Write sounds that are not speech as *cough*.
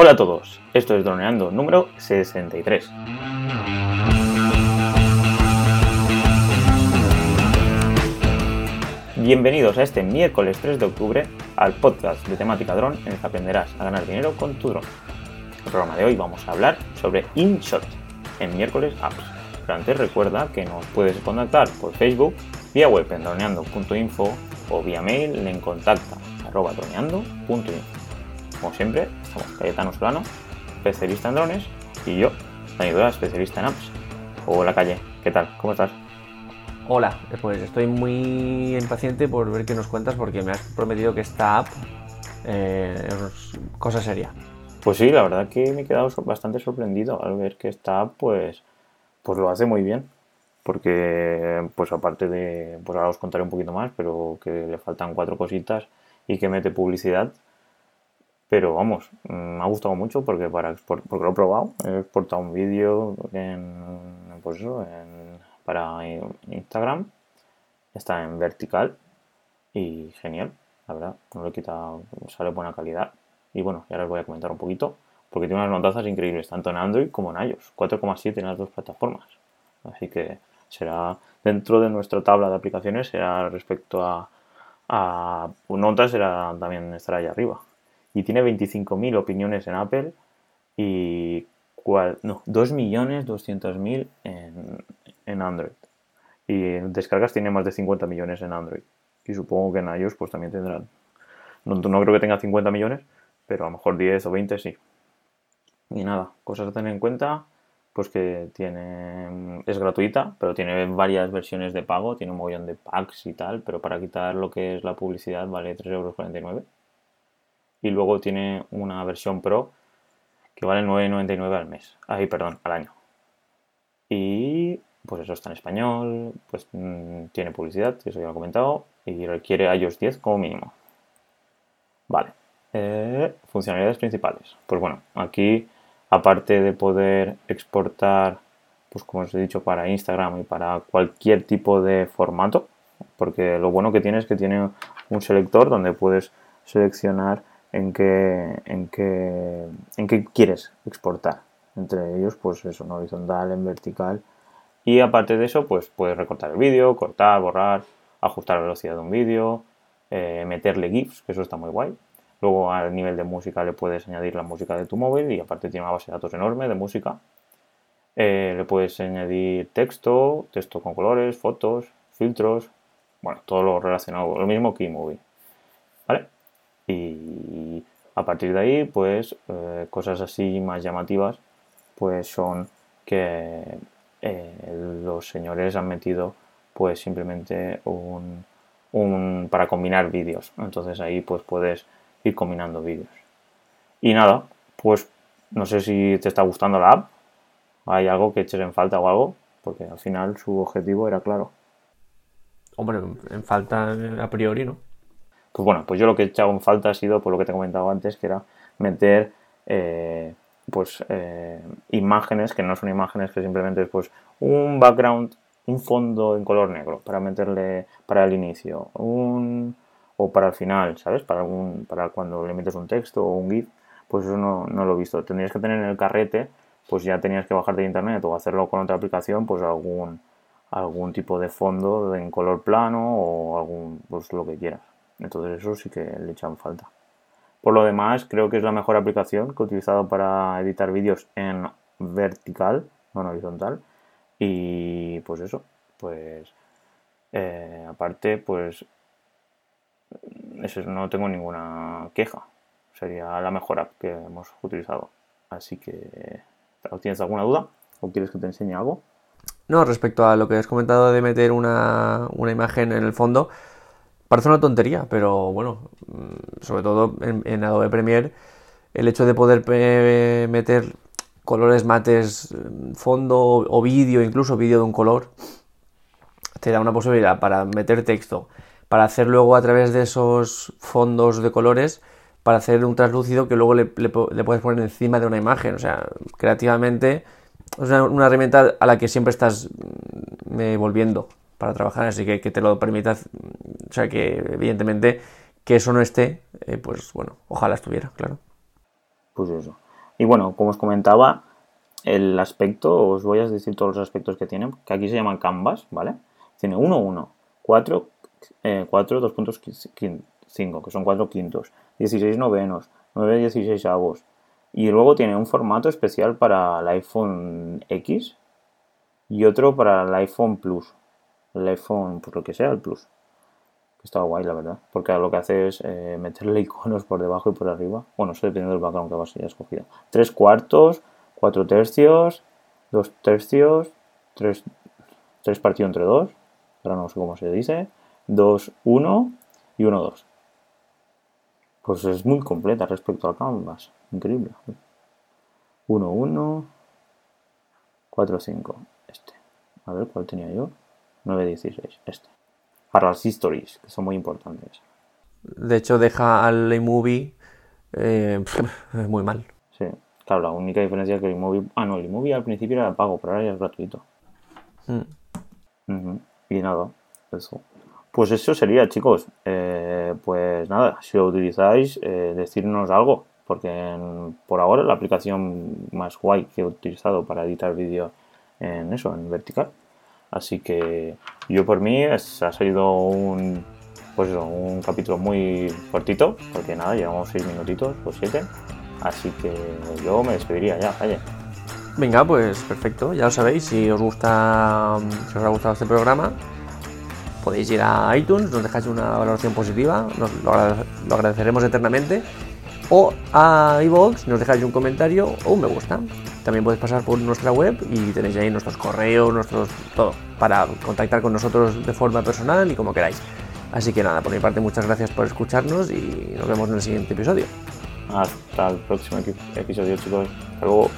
Hola a todos, esto es Droneando número 63. Bienvenidos a este miércoles 3 de octubre al podcast de temática dron en el que aprenderás a ganar dinero con tu dron. En el programa de hoy vamos a hablar sobre InShot en miércoles apps. Pero antes recuerda que nos puedes contactar por Facebook, vía web en droneando.info o vía mail en contacta.droneando.info. Como siempre, estamos Cayetano Solano, especialista en drones, y yo, Dani especialista en apps. Hola Calle, ¿qué tal? ¿Cómo estás? Hola, pues estoy muy impaciente por ver qué nos cuentas porque me has prometido que esta app eh, es cosa seria. Pues sí, la verdad que me he quedado bastante sorprendido al ver que esta app pues, pues lo hace muy bien. Porque, pues aparte de, pues ahora os contaré un poquito más, pero que le faltan cuatro cositas y que mete publicidad, pero vamos, me ha gustado mucho porque para porque lo he probado. He exportado un vídeo en, pues eso, para Instagram. Está en vertical y genial, la verdad. No le quita, sale buena calidad. Y bueno, ya les voy a comentar un poquito porque tiene unas notazas increíbles, tanto en Android como en iOS. 4,7 en las dos plataformas. Así que será dentro de nuestra tabla de aplicaciones, será respecto a, a notas, será, también estará ahí arriba y tiene 25.000 opiniones en Apple y no, 2.200.000 en, en Android. Y descargas tiene más de 50 millones en Android. Y supongo que en iOS pues también tendrán. No, no creo que tenga 50 millones, pero a lo mejor 10 o 20 sí. Y nada, cosas a tener en cuenta, pues que tiene es gratuita, pero tiene varias versiones de pago, tiene un montón de packs y tal, pero para quitar lo que es la publicidad vale 3,49 euros y luego tiene una versión Pro que vale 9,99 al mes. Ay, perdón, al año. Y pues eso está en español, pues mm, tiene publicidad, eso ya lo he comentado, y requiere iOS 10 como mínimo. Vale. Eh, funcionalidades principales. Pues bueno, aquí aparte de poder exportar, pues como os he dicho, para Instagram y para cualquier tipo de formato, porque lo bueno que tiene es que tiene un selector donde puedes seleccionar en qué, en qué, en qué quieres exportar. Entre ellos, pues eso, en horizontal, en vertical. Y aparte de eso, pues puedes recortar el vídeo, cortar, borrar, ajustar la velocidad de un vídeo, eh, meterle GIFs, que eso está muy guay. Luego al nivel de música le puedes añadir la música de tu móvil y aparte tiene una base de datos enorme de música. Eh, le puedes añadir texto, texto con colores, fotos, filtros, bueno, todo lo relacionado, lo mismo que eMovie. ¿Vale? Y a partir de ahí, pues eh, cosas así más llamativas, pues son que eh, los señores han metido pues simplemente un, un para combinar vídeos. Entonces ahí pues puedes ir combinando vídeos. Y nada, pues no sé si te está gustando la app. Hay algo que eches en falta o algo, porque al final su objetivo era claro. Hombre, en falta a priori, ¿no? Pues bueno, pues yo lo que he echado en falta ha sido, por lo que te he comentado antes, que era meter eh, pues eh, imágenes, que no son imágenes, que simplemente es pues un background, un fondo en color negro para meterle para el inicio, un o para el final, ¿sabes? Para algún, para cuando le metes un texto o un GIF, pues eso no, no lo he visto. Tendrías que tener en el carrete, pues ya tenías que bajarte de internet o hacerlo con otra aplicación, pues algún algún tipo de fondo en color plano o algún pues lo que quieras. Entonces eso sí que le echan falta. Por lo demás, creo que es la mejor aplicación que he utilizado para editar vídeos en vertical, no en horizontal. Y pues eso, pues eh, aparte, pues eso, no tengo ninguna queja. Sería la mejor app que hemos utilizado. Así que, ¿tienes alguna duda? ¿O quieres que te enseñe algo? No, respecto a lo que has comentado de meter una, una imagen en el fondo, Parece una tontería, pero bueno, mm, sobre todo en, Adobe Premiere, el hecho de poder meter colores mates, mm, fondo o vídeo, incluso vídeo de un color, te da una posibilidad para meter texto, para hacer luego a través de esos fondos de colores, para hacer un translúcido que luego le, puedes poner encima de una imagen. O sea, creativamente es una, herramienta a la que siempre estás mm, volviendo para trabajar, así que que te lo permita, o sea que evidentemente que eso no esté, eh, pues bueno, ojalá estuviera, claro. Pues eso. Y bueno, como os comentaba, el aspecto, os voy a decir todos los aspectos que tiene, que aquí se llaman canvas, ¿vale? Tiene 1, 1, 4, 4, 2.5, que son 4 quintos, 16 novenos, 9 16 avos. Y luego tiene un formato especial para el iPhone X y otro para el iPhone Plus. El iPhone, pues lo que sea, el Plus. Que está guay, la verdad. Porque lo que hace es eh, meterle iconos por debajo y por arriba. Bueno, eso depende del background que vas a escogido. 3 cuartos, 4 tercios, 2 tercios, 3, 3 partido entre 2. Ahora no sé cómo se dice. 2, 1 y 1, 2. Pues es muy completa respecto al Canvas. Increíble. 1, 1, 4, 5. Este. A ver, ¿cuál tenía yo? 9, 16. Este. Para las histories, que son muy importantes. De hecho, deja al iMovie eh, *laughs* muy mal. Sí, claro, la única diferencia es que el iMovie... Ah, no, el iMovie al principio era pago, pero ahora ya es gratuito. Mm. Y nada, eso. Pues eso sería, chicos. Eh, pues nada, si lo utilizáis, eh, decirnos algo, porque por ahora la aplicación más guay que he utilizado para editar vídeo en eso, en vertical. Así que yo por mí ha salido un, pues un capítulo muy cortito, porque nada, llevamos seis minutitos o siete. Así que yo me despediría ya, vaya. Venga, pues perfecto, ya lo sabéis, si os gusta, si os ha gustado este programa, podéis ir a iTunes, nos dejáis una valoración positiva, nos lo, agradeceremos eternamente. O a iVoox, nos dejáis un comentario o un me gusta. También podéis pasar por nuestra web y tenéis ahí nuestros correos, nuestros todo, para contactar con nosotros de forma personal y como queráis. Así que nada, por mi parte muchas gracias por escucharnos y nos vemos en el siguiente episodio. Hasta el próximo episodio chicos. Hasta luego.